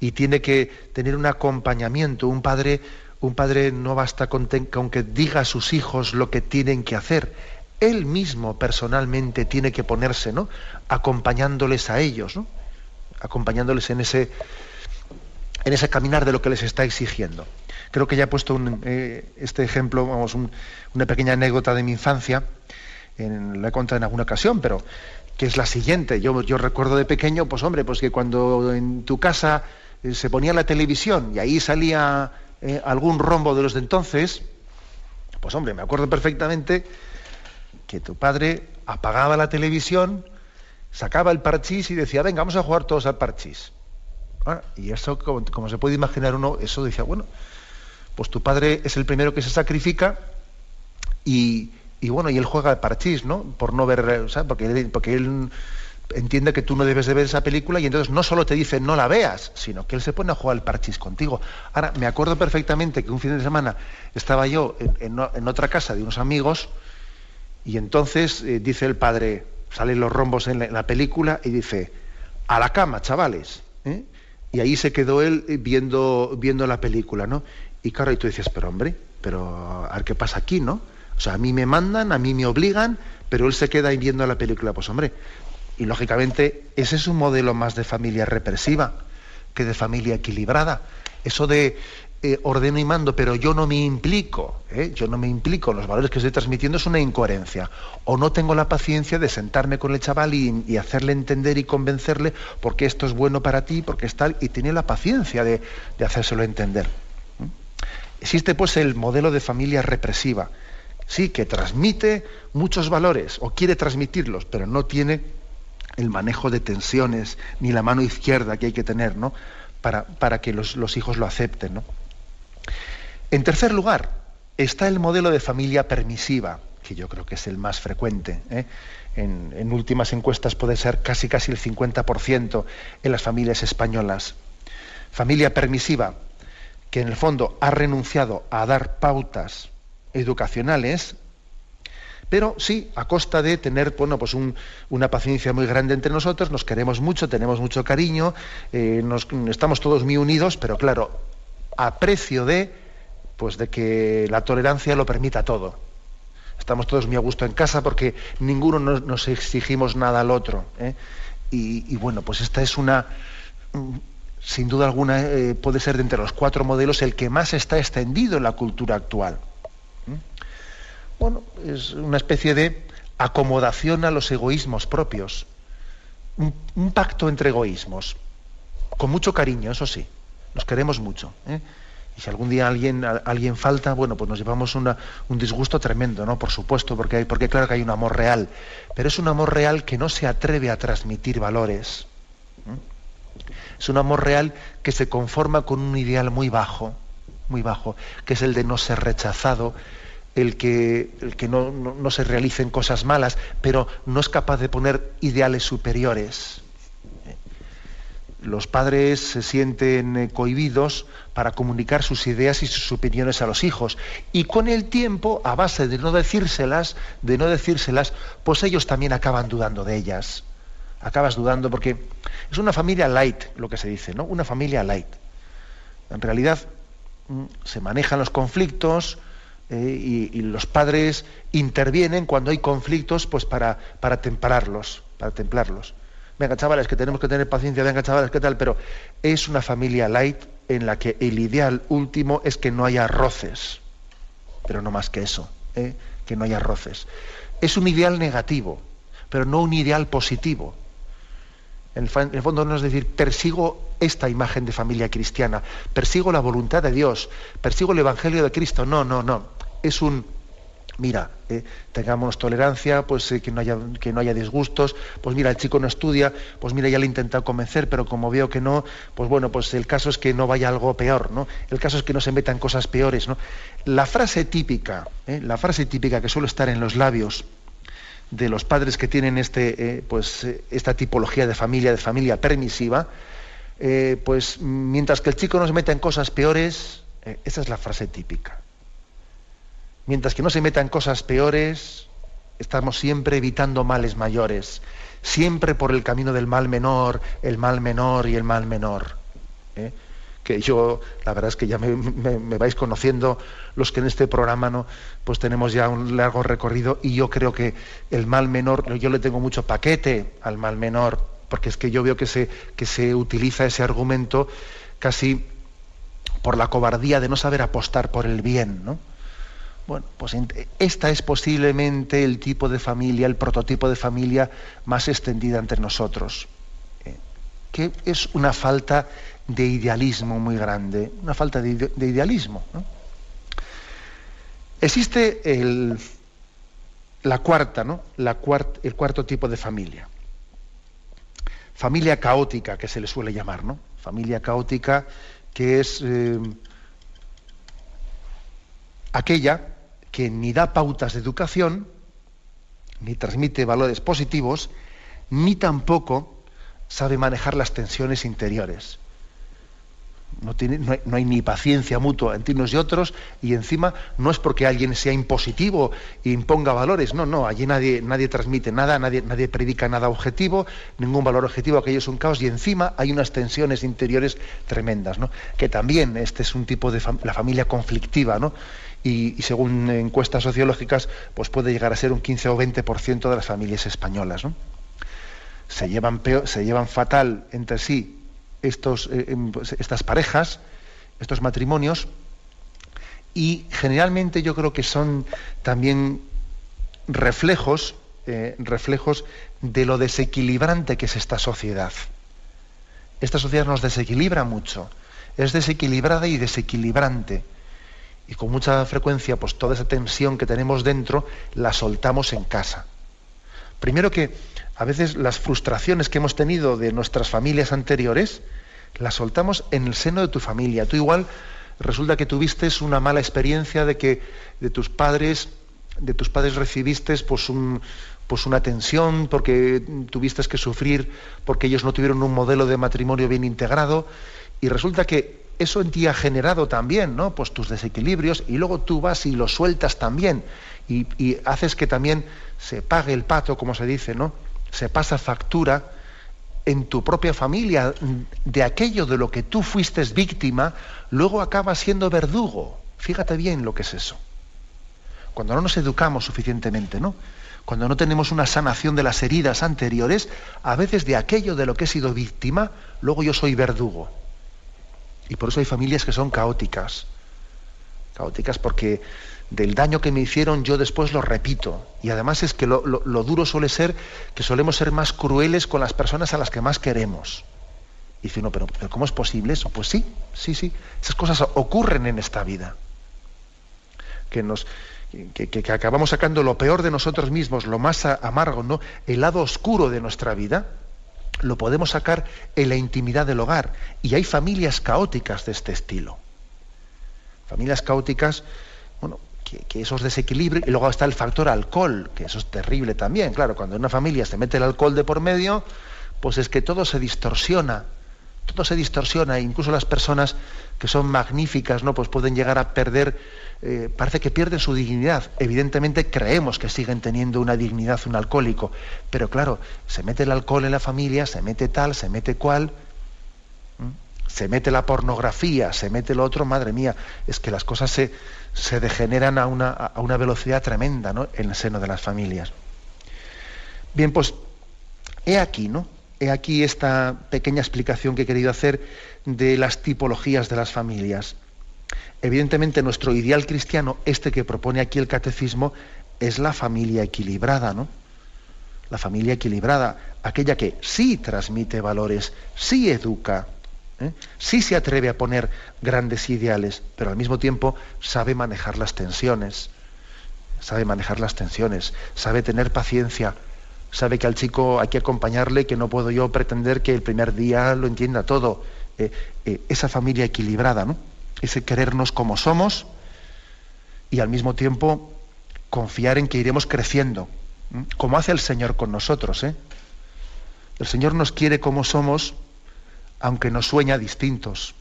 y tiene que tener un acompañamiento. Un padre, un padre no basta con, que diga a sus hijos lo que tienen que hacer. Él mismo personalmente tiene que ponerse, ¿no? Acompañándoles a ellos, ¿no? Acompañándoles en ese, en ese caminar de lo que les está exigiendo. Creo que ya he puesto eh, este ejemplo, vamos, una pequeña anécdota de mi infancia, la he contado en alguna ocasión, pero que es la siguiente. Yo, yo recuerdo de pequeño, pues hombre, pues que cuando en tu casa eh, se ponía la televisión y ahí salía eh, algún rombo de los de entonces, pues hombre, me acuerdo perfectamente que tu padre apagaba la televisión, sacaba el parchís y decía, venga, vamos a jugar todos al parchís. Ah, y eso, como, se puede imaginar uno, eso decía, bueno, pues tu padre es el primero que se sacrifica y, y bueno, y él juega al parchís, ¿no? Por no ver, o sea, porque, porque él entiende que tú no debes de ver esa película y entonces no solo te dice no la veas, sino que él se pone a jugar al parchís contigo. Ahora, me acuerdo perfectamente que un fin de semana estaba yo en, otra casa de unos amigos y entonces eh, dice el padre, salen los rombos en la, película y dice, a la cama, chavales. ¿eh? Y ahí se quedó él eh, viendo, viendo la película, ¿no? Y claro, y tú dices, pero hombre, pero a ver qué pasa aquí, ¿no? O sea, a mí me mandan, a mí me obligan, pero él se queda ahí viendo la película. Pues hombre, y lógicamente ese es un modelo más de familia represiva que de familia equilibrada. Eso de eh, ordeno y mando, pero yo no me implico, ¿eh? yo no me implico los valores que estoy transmitiendo es una incoherencia. O no tengo la paciencia de sentarme con el chaval y, hacerle entender y convencerle porque esto es bueno para ti, porque es tal, y tiene la paciencia de, de hacérselo entender. Existe pues el modelo de familia represiva sí, que transmite muchos valores o quiere transmitirlos, pero no tiene el manejo de tensiones ni la mano izquierda que hay que tener ¿no? para, para que los, hijos lo acepten. ¿no? En tercer lugar, está el modelo de familia permisiva, que yo creo que es el más frecuente. ¿eh? En, en, últimas encuestas puede ser casi casi el 50% en las familias españolas. Familia permisiva, que en el fondo ha renunciado a dar pautas educacionales, pero sí a costa de tener bueno, pues una paciencia muy grande entre nosotros, nos queremos mucho, tenemos mucho cariño, eh, estamos todos muy unidos, pero claro, a precio de, pues de que la tolerancia lo permita todo. Estamos todos muy a gusto en casa porque ninguno nos, exigimos nada al otro. ¿eh? Y, bueno, pues esta es una, sin duda alguna, eh, puede ser de entre los cuatro modelos el que más está extendido en la cultura actual bueno, es una especie de acomodación a los egoísmos propios. Un, pacto entre egoísmos. Con mucho cariño, eso sí. Nos queremos mucho. ¿eh? Y si algún día alguien, alguien falta, bueno, pues nos llevamos un disgusto tremendo, ¿no? Por supuesto, porque, hay, porque claro que hay un amor real. Pero es un amor real que no se atreve a transmitir valores. Es un amor real que se conforma con un ideal muy bajo, muy bajo, que es el de no ser rechazado, el que, el que no, se realicen cosas malas, pero no es capaz de poner ideales superiores. Los padres se sienten eh, cohibidos para comunicar sus ideas y sus opiniones a los hijos. Y con el tiempo, a base de no decírselas, de no decírselas, pues ellos también acaban dudando de ellas. Acabas dudando porque es una familia light, lo que se dice, ¿no? Una familia light. En realidad mm, se manejan los conflictos, eh, y, los padres intervienen cuando hay conflictos pues para, para temperarlos, para templarlos. Venga, chavales, que tenemos que tener paciencia, venga, chavales, ¿qué tal? Pero es una familia light en la que el ideal último es que no haya roces, pero no más que eso, ¿eh? que no haya roces. Es un ideal negativo, pero no un ideal positivo. En el, fondo no es decir, persigo esta imagen de familia cristiana, persigo la voluntad de Dios, persigo el Evangelio de Cristo. No, no, no es un mira, eh, tengamos tolerancia, pues eh, que, no haya, que no haya disgustos, pues mira, el chico no estudia, pues mira, ya le he intentado convencer, pero como veo que no, pues bueno, pues el caso es que no vaya algo peor, ¿no? El caso es que no se metan cosas peores, ¿no? La frase típica, eh, la frase típica que suele estar en los labios de los padres que tienen este, pues, esta tipología de familia, de familia permisiva, pues mientras que el chico no se meta en cosas peores, esa es la frase típica mientras que no se meta en cosas peores, estamos siempre evitando males mayores, siempre por el camino del mal menor, el mal menor y el mal menor. ¿eh? Que yo, la verdad es que ya me, vais conociendo los que en este programa no, pues tenemos ya un largo recorrido y yo creo que el mal menor, yo le tengo mucho paquete al mal menor, porque es que yo veo que se, que se utiliza ese argumento casi por la cobardía de no saber apostar por el bien, ¿no? Bueno, pues esta es posiblemente el tipo de familia, el prototipo de familia más extendida entre nosotros, eh, que es una falta de idealismo muy grande, una falta de, idealismo. Existe el, la cuarta, ¿no? La el cuarto tipo de familia. Familia caótica, que se le suele llamar, ¿no? Familia caótica, que es eh, aquella que ni da pautas de educación, ni transmite valores positivos, ni tampoco sabe manejar las tensiones interiores. No, hay, ni paciencia mutua entre unos y otros, y encima no es porque alguien sea impositivo e imponga valores, no, no, allí nadie, nadie transmite nada, nadie, nadie predica nada objetivo, ningún valor objetivo, aquello es un caos, y encima hay unas tensiones interiores tremendas, ¿no? que también este es un tipo de la familia conflictiva, ¿no? Y, según encuestas sociológicas, pues puede llegar a ser un 15 o 20% de las familias españolas. Se, llevan se llevan fatal entre sí estos, eh, em, pues, estas parejas, estos matrimonios, y generalmente yo creo que son también reflejos, eh, reflejos de lo desequilibrante que es esta sociedad. Esta sociedad nos desequilibra mucho, es desequilibrada y desequilibrante y con mucha frecuencia pues toda esa tensión que tenemos dentro la soltamos en casa. Primero que a veces las frustraciones que hemos tenido de nuestras familias anteriores las soltamos en el seno de tu familia. Tú igual resulta que tuviste una mala experiencia de que de tus padres de tus padres recibiste pues un, pues una tensión porque tuviste que sufrir porque ellos no tuvieron un modelo de matrimonio bien integrado y resulta que eso en ti ha generado también, ¿no? Pues tus desequilibrios y luego tú vas y los sueltas también y, haces que también se pague el pato, como se dice, ¿no? Se pasa factura en tu propia familia de aquello de lo que tú fuiste víctima, luego acabas siendo verdugo. Fíjate bien lo que es eso. Cuando no nos educamos suficientemente, ¿no? Cuando no tenemos una sanación de las heridas anteriores, a veces de aquello de lo que he sido víctima, luego yo soy verdugo. Y por eso hay familias que son caóticas. Caóticas porque del daño que me hicieron yo después lo repito. Y además es que lo, duro suele ser que solemos ser más crueles con las personas a las que más queremos. Y dice uno, pero, pero ¿cómo es posible eso? Pues sí, sí, sí. Esas cosas ocurren en esta vida. Que nos, que, que, acabamos sacando lo peor de nosotros mismos, lo más amargo, ¿no? El lado oscuro de nuestra vida, lo podemos sacar en la intimidad del hogar. Y hay familias caóticas de este estilo. Familias caóticas, bueno, que, esos desequilibrios, y luego está el factor alcohol, que eso es terrible también, claro, cuando en una familia se mete el alcohol de por medio, pues es que todo se distorsiona, todo se distorsiona, incluso las personas que son magníficas, ¿no? Pues pueden llegar a perder, eh, parece que pierden su dignidad. Evidentemente creemos que siguen teniendo una dignidad un alcohólico, pero claro, se mete el alcohol en la familia, se mete tal, se mete cual, se mete la pornografía, se mete lo otro, madre mía, es que las cosas se, se degeneran a una, a una velocidad tremenda ¿no? en el seno de las familias. Bien, pues he aquí, ¿no? He aquí esta pequeña explicación que he querido hacer de las tipologías de las familias. Evidentemente, nuestro ideal cristiano, este que propone aquí el catecismo, es la familia equilibrada, ¿no? La familia equilibrada, aquella que sí transmite valores, sí educa, ¿eh? Sí se atreve a poner grandes ideales, pero al mismo tiempo sabe manejar las tensiones, sabe manejar las tensiones, sabe tener paciencia, sabe que al chico hay que acompañarle, que no puedo yo pretender que el primer día lo entienda todo. Eh, eh, esa familia equilibrada, ¿no? Ese querernos como somos y al mismo tiempo confiar en que iremos creciendo, como hace el Señor con nosotros. El Señor nos quiere como somos aunque nos sueña distintos.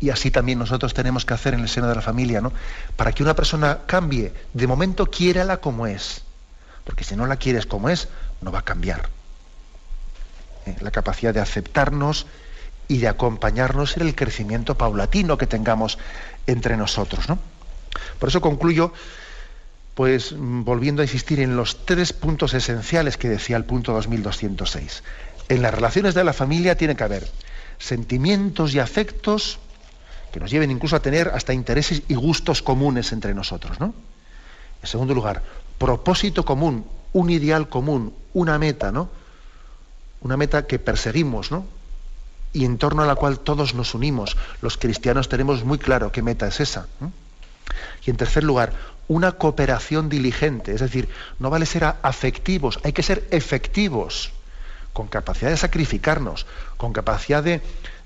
Y así también nosotros tenemos que hacer en el seno de la familia, ¿no? Para que una persona cambie, de momento quiérala como es. Porque si no la quieres como es, no va a cambiar. ¿Eh? La capacidad de aceptarnos y de acompañarnos en el crecimiento paulatino que tengamos entre nosotros, ¿no? Por eso concluyo, pues volviendo a insistir en los tres puntos esenciales que decía el punto 2206 en las relaciones de la familia tiene que haber sentimientos y afectos que nos lleven incluso a tener hasta intereses y gustos comunes entre nosotros, ¿no? En segundo lugar, propósito común, un ideal común, una meta, ¿no? Una meta que perseguimos, ¿no? Y en torno a la cual todos nos unimos. Los cristianos tenemos muy claro qué meta es esa. Y en tercer lugar, una cooperación diligente, es decir, no vale ser afectivos, hay que ser efectivos con capacidad de sacrificarnos, con capacidad de,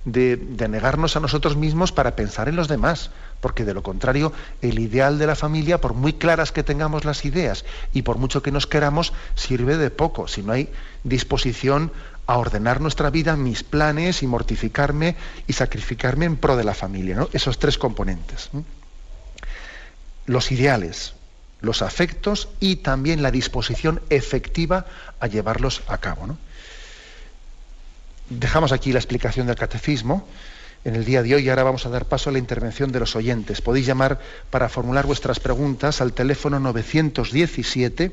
negarnos a nosotros mismos para pensar en los demás, porque de lo contrario, el ideal de la familia, por muy claras que tengamos las ideas y por mucho que nos queramos, sirve de poco, si no hay disposición a ordenar nuestra vida, mis planes y mortificarme y sacrificarme en pro de la familia. Esos tres componentes. Los ideales, los afectos y también la disposición efectiva a llevarlos a cabo. Dejamos aquí la explicación del catecismo en el día de hoy y ahora vamos a dar paso a la intervención de los oyentes. Podéis llamar para formular vuestras preguntas al teléfono 917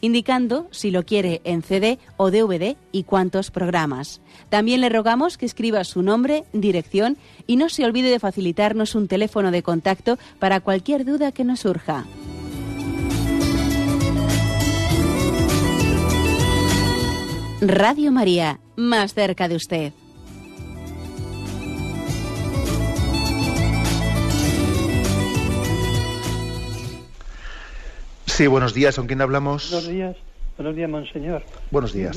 indicando si lo quiere en CD o DVD y cuántos programas. También le rogamos que escriba su nombre, dirección y no se olvide de facilitarnos un teléfono de contacto para cualquier duda que nos surja. Radio María, más cerca de usted. Sí, buenos días. ¿Con quién hablamos? Buenos días. Buenos días, monseñor. Buenos días.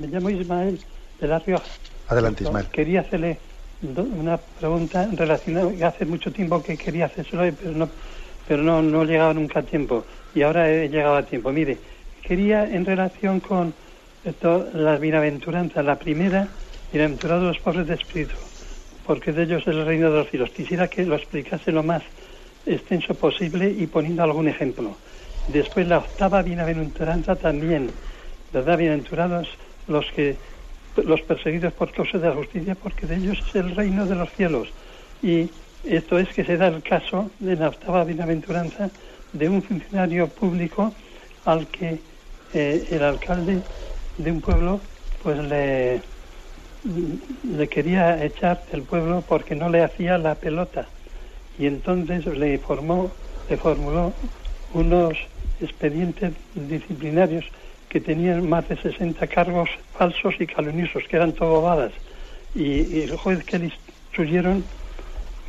Me llamo Ismael de La Rioja. Adelante, Ismael. Quería hacerle una pregunta relacionada. Hace mucho tiempo que quería hacérselo, pero no, pero no, no he llegado nunca a tiempo. Y ahora he llegado a tiempo. Mire, quería en relación con esto, las bienaventuranzas. La primera, bienaventurados los pobres de espíritu, porque de ellos es el reino de los cielos. Quisiera que lo explicase lo más extenso posible y poniendo algún ejemplo. Después la octava bienaventuranza también, ¿verdad? Bienaventurados los que los perseguidos por causa de la justicia, porque de ellos es el reino de los cielos. Y esto es que se da el caso de la octava bienaventuranza de un funcionario público al que eh, el alcalde de un pueblo pues le, le quería echar del pueblo porque no le hacía la pelota y entonces le formó le formuló unos expedientes disciplinarios que tenían más de 60 cargos falsos y calumniosos, que eran todo bobadas. Y, el juez que le instruyeron,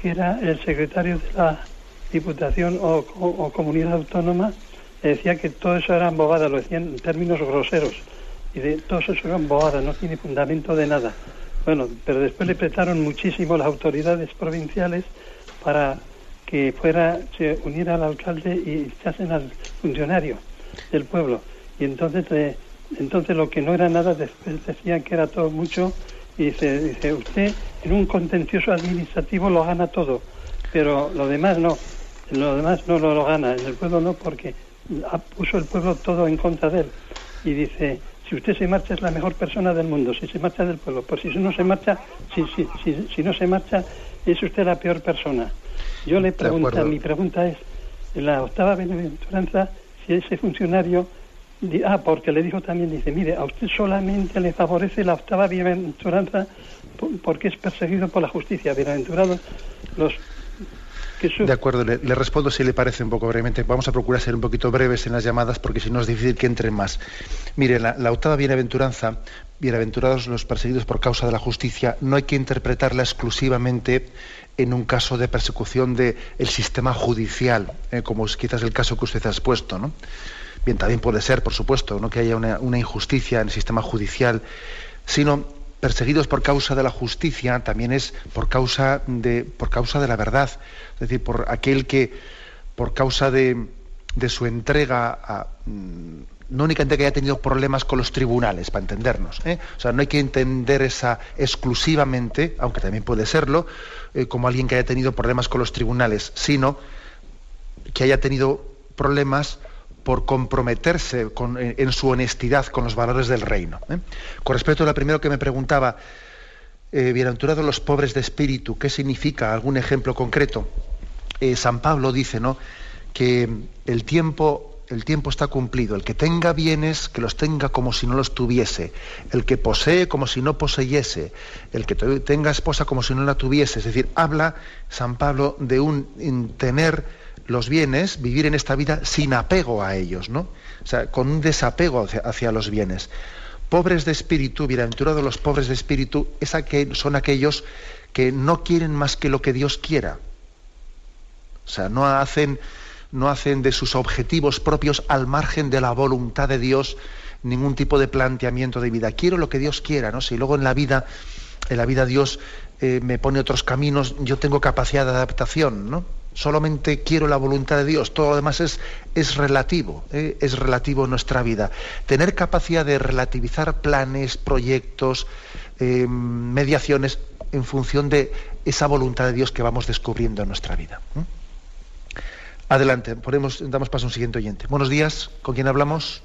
que era el secretario de la Diputación o, Comunidad Autónoma, decía que todo eso eran bobadas, lo decían en términos groseros. Y de todo eso eran bobadas, no tiene fundamento de nada. Bueno, pero después le prestaron muchísimo las autoridades provinciales para que fuera, se uniera al alcalde y echasen al funcionario del pueblo. Y entonces, eh, entonces lo que no era nada, después decían que era todo mucho, y dice, dice, usted en un contencioso administrativo lo gana todo, pero lo demás no, lo demás no lo, gana, en el pueblo no, porque puso el pueblo todo en contra de él. Y dice, si usted se marcha es la mejor persona del mundo, si se marcha del pueblo, pues si no se marcha, si, si, si, si no se marcha, es usted la peor persona. Yo le pregunto, mi pregunta es, en la octava bienaventuranza, si ese funcionario, ah, porque le dijo también, dice, mire, a usted solamente le favorece la octava bienaventuranza porque es perseguido por la justicia. Bienaventurados los de acuerdo, le, respondo si le parece un poco brevemente. Vamos a procurar ser un poquito breves en las llamadas porque si no es difícil que entren más. Mire, la, la octava bienaventuranza, bienaventurados los perseguidos por causa de la justicia, no hay que interpretarla exclusivamente en un caso de persecución del sistema judicial, eh, como es quizás el caso que usted ha expuesto. ¿no? Bien, también puede ser, por supuesto, ¿no? que haya una, injusticia en el sistema judicial, sino perseguidos por causa de la justicia también es por causa de, por causa de la verdad, es decir, por aquel que por causa de, de su entrega a, mm, no únicamente que haya tenido problemas con los tribunales, para entendernos. ¿eh? O sea, no hay que entender esa exclusivamente, aunque también puede serlo, eh, como alguien que haya tenido problemas con los tribunales, sino que haya tenido problemas por comprometerse en, su honestidad con los valores del reino. ¿eh? Con respecto a lo primero que me preguntaba, bienaventurados los pobres de espíritu, ¿qué significa? ¿Algún ejemplo concreto? San Pablo dice ¿no? que el tiempo el tiempo está cumplido. El que tenga bienes, que los tenga como si no los tuviese. El que posee, como si no poseyese. El que tenga esposa, como si no la tuviese. Es decir, habla San Pablo de un tener los bienes, vivir en esta vida sin apego a ellos, ¿no? O sea, con un desapego hacia, los bienes. Pobres de espíritu, bienaventurados los pobres de espíritu, es son aquellos que no quieren más que lo que Dios quiera. O sea, no hacen no hacen de sus objetivos propios al margen de la voluntad de Dios ningún tipo de planteamiento de vida. Quiero lo que Dios quiera, ¿no? Si luego en la vida, en la vida Dios eh, me pone otros caminos, yo tengo capacidad de adaptación, ¿no? Solamente quiero la voluntad de Dios, todo lo demás es, es relativo, ¿eh? es relativo en nuestra vida. Tener capacidad de relativizar planes, proyectos, eh, mediaciones en función de esa voluntad de Dios que vamos descubriendo en nuestra vida. Adelante, ponemos, damos paso a un siguiente oyente. Buenos días, ¿con quién hablamos?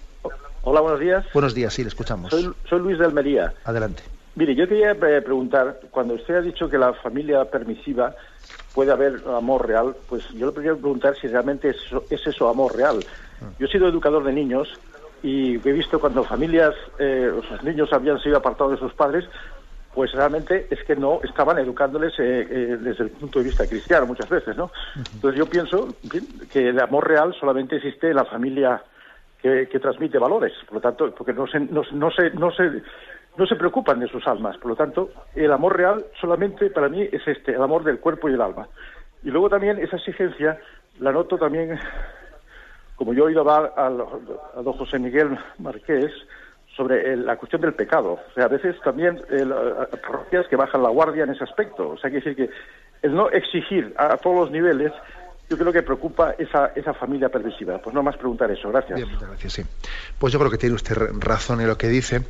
Hola, buenos días. Buenos días, sí, le escuchamos. Soy, Luis de Almería. Adelante. Mire, yo quería eh, preguntar, cuando usted ha dicho que la familia permisiva puede haber amor real, pues yo le quería preguntar si realmente es eso, es eso amor real. Ah. Yo he sido educador de niños y he visto cuando familias, eh, sus niños habían sido apartados de sus padres, pues realmente es que no estaban educándoles eh, eh, desde el punto de vista cristiano muchas veces, ¿no? Entonces yo pienso que el amor real solamente existe en la familia que, transmite valores, por lo tanto, porque no se, no, no, se, no, se, no se preocupan de sus almas, por lo tanto, el amor real solamente para mí es este, el amor del cuerpo y el alma. Y luego también esa exigencia la noto también, como yo he oído hablar a, a don José Miguel Marqués, sobre la cuestión del pecado. O sea, a veces también eh, parroquias que bajan la guardia en ese aspecto. O sea, que decir que el no exigir a, todos los niveles, yo creo que preocupa esa, esa familia permisiva. Pues no más preguntar eso. Gracias. Bien, muchas gracias, sí. Pues yo creo que tiene usted razón en lo que dice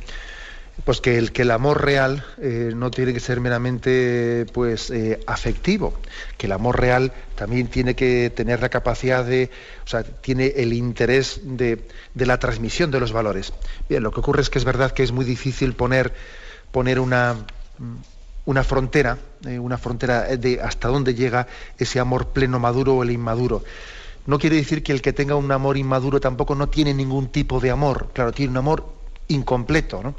pues que el, amor real eh, no tiene que ser meramente pues eh, afectivo, que el amor real también tiene que tener la capacidad de, o sea, tiene el interés de, la transmisión de los valores. Bien, lo que ocurre es que es verdad que es muy difícil poner, poner una, una frontera, eh, una frontera de hasta dónde llega ese amor pleno maduro o el inmaduro. No quiere decir que el que tenga un amor inmaduro tampoco no tiene ningún tipo de amor. Claro, tiene un amor incompleto, ¿no?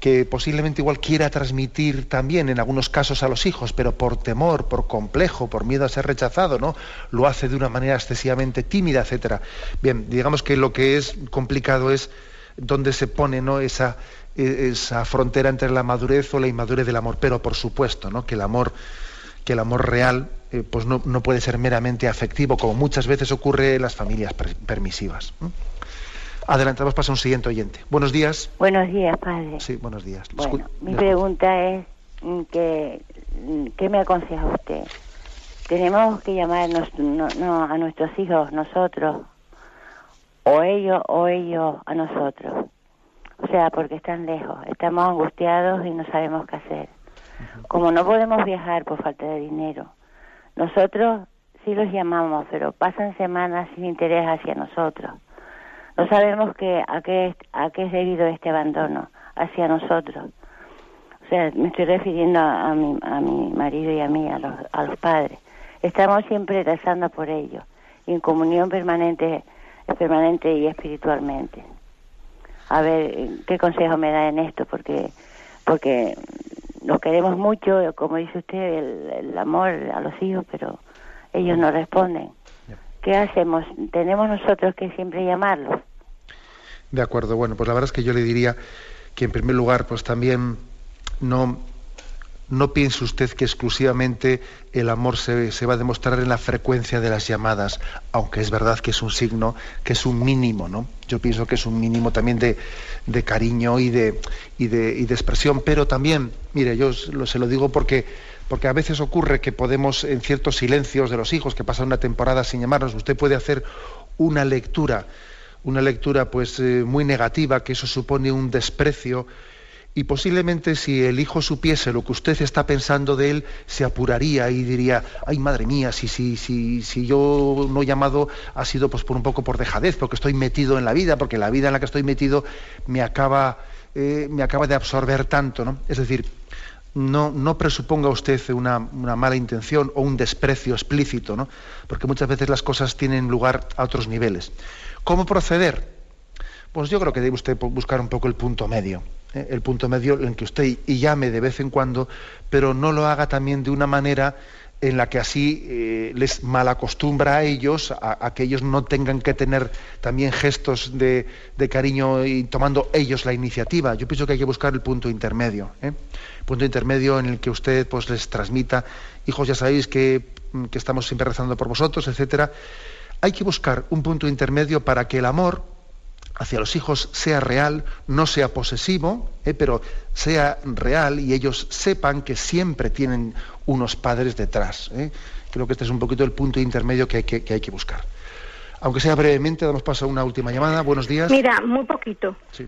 Que posiblemente igual quiera transmitir también en algunos casos a los hijos, pero por temor, por complejo, por miedo a ser rechazado, ¿no? Lo hace de una manera excesivamente tímida, etcétera. Bien, digamos que lo que es complicado es dónde se pone ¿no? esa, e, esa frontera entre la madurez o la inmadurez del amor, pero por supuesto, ¿no? que el amor, que el amor real eh, pues no, puede ser meramente afectivo, como muchas veces ocurre en las familias permisivas. Adelantamos para un siguiente oyente. Buenos días. Buenos días, padre. Sí, buenos días. Bueno, mi pregunta es mm, que, mm, ¿qué me aconseja usted? Tenemos que llamar a nuestros hijos nosotros, o ellos o ellos a nosotros. O sea, porque están lejos, estamos angustiados y no sabemos qué hacer. Como no podemos viajar por falta de dinero, nosotros sí los llamamos, pero pasan semanas sin interés hacia nosotros. No sabemos que, a, qué, a qué es debido este abandono hacia nosotros. O sea, me estoy refiriendo a, mi, a mi marido y a mí, a los, a los padres. Estamos siempre rezando por ellos, y en comunión permanente, permanente y espiritualmente. A ver, ¿qué consejo me da en esto? Porque, porque los queremos mucho, como dice usted, el, el amor a los hijos, pero ellos no responden. ¿Qué hacemos? Tenemos nosotros que siempre llamarlos. De acuerdo, bueno, pues la verdad es que yo le diría que en primer lugar, pues también no, no piense usted que exclusivamente el amor se, va a demostrar en la frecuencia de las llamadas, aunque es verdad que es un signo, que es un mínimo, ¿no? Yo pienso que es un mínimo también de, cariño y de, y de, y de expresión, pero también, mire, yo se lo digo porque, porque a veces ocurre que podemos, en ciertos silencios de los hijos, que pasan una temporada sin llamarnos, usted puede hacer una lectura una lectura pues eh, muy negativa, que eso supone un desprecio y posiblemente si el hijo supiese lo que usted está pensando de él, se apuraría y diría, ay madre mía, si, si, si, si yo no he llamado ha sido pues por un poco por dejadez, porque estoy metido en la vida, porque la vida en la que estoy metido me acaba, eh, me acaba de absorber tanto, ¿no? Es decir, no, no presuponga usted una, una, mala intención o un desprecio explícito, ¿no? Porque muchas veces las cosas tienen lugar a otros niveles. ¿Cómo proceder? Pues yo creo que debe usted buscar un poco el punto medio. ¿eh? El punto medio en que usted llame de vez en cuando, pero no lo haga también de una manera en la que así eh, les malacostumbra a ellos, a, que ellos no tengan que tener también gestos de, cariño y tomando ellos la iniciativa. Yo pienso que hay que buscar el punto intermedio, ¿eh? punto intermedio en el que usted pues les transmita, hijos ya sabéis que, que estamos siempre rezando por vosotros, etcétera, hay que buscar un punto intermedio para que el amor hacia los hijos sea real, no sea posesivo, eh, pero sea real y ellos sepan que siempre tienen unos padres detrás. Eh. Creo que este es un poquito el punto intermedio que hay que, buscar. Aunque sea brevemente, damos paso a una última llamada. Buenos días. Mira, muy poquito. Sí.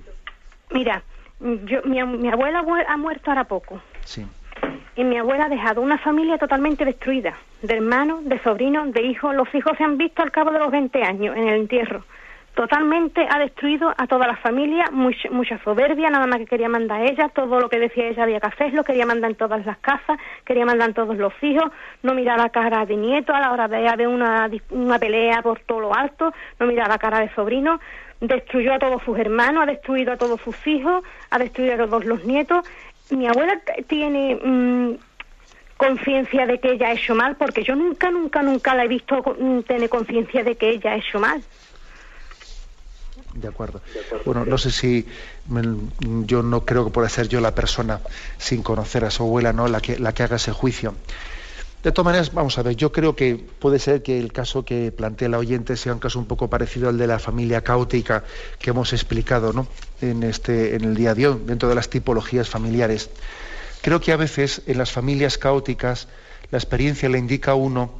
Mira, yo, mi, mi abuela ha muerto ahora poco. Sí y mi abuela ha dejado una familia totalmente destruida, de hermanos, de sobrinos, de hijos. Los hijos se han visto al cabo de los 20 años en el entierro. Totalmente ha destruido a toda la familia, mucha, mucha soberbia, nada más que quería mandar a ella, todo lo que decía ella había que hacerlo, quería mandar en todas las casas, quería mandar en todos los hijos, no mirar la cara de nieto a la hora de haber una, una pelea por todo lo alto, no mirar la cara de sobrino, destruyó a todos sus hermanos, ha destruido a todos sus hijos, ha destruido a todos los nietos. Mi abuela tiene mm, conciencia de que ella ha hecho mal, porque yo nunca, nunca, nunca la he visto mm, tener conciencia de que ella ha hecho mal. De acuerdo. Bueno, no sé si yo no creo que pueda ser yo la persona sin conocer a su abuela, ¿no? La que, la que haga ese juicio. De todas maneras, vamos a ver, yo creo que puede ser que el caso que plantea la oyente sea un caso un poco parecido al de la familia caótica que hemos explicado ¿no? en, este, en el día de hoy, dentro de las tipologías familiares. Creo que a veces en las familias caóticas la experiencia le indica a uno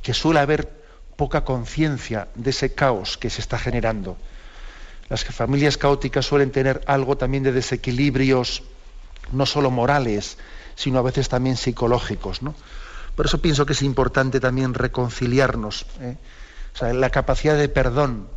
que suele haber poca conciencia de ese caos que se está generando. Las familias caóticas suelen tener algo también de desequilibrios, no solo morales, sino a veces también psicológicos. ¿no? Por eso pienso que es importante también reconciliarnos. ¿eh? la capacidad de perdón,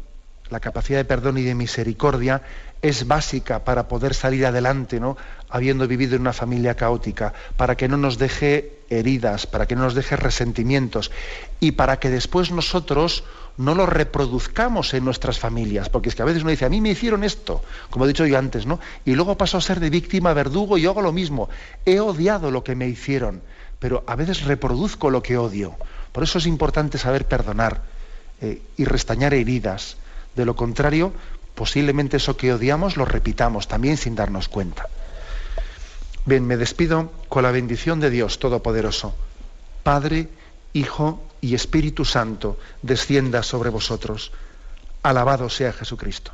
la capacidad de perdón y de misericordia es básica para poder salir adelante, ¿no? Habiendo vivido en una familia caótica, para que no nos deje heridas, para que no nos deje resentimientos y para que después nosotros no lo reproduzcamos en nuestras familias, porque es que a veces uno dice, a mí me hicieron esto, como he dicho yo antes, ¿no? Y luego paso a ser de víctima, verdugo y yo hago lo mismo. He odiado lo que me hicieron pero a veces reproduzco lo que odio. Por eso es importante saber perdonar eh, y restañar heridas. De lo contrario, posiblemente eso que odiamos lo repitamos también sin darnos cuenta. Bien, me despido con la bendición de Dios Todopoderoso. Padre, Hijo y Espíritu Santo, descienda sobre vosotros. Alabado sea Jesucristo.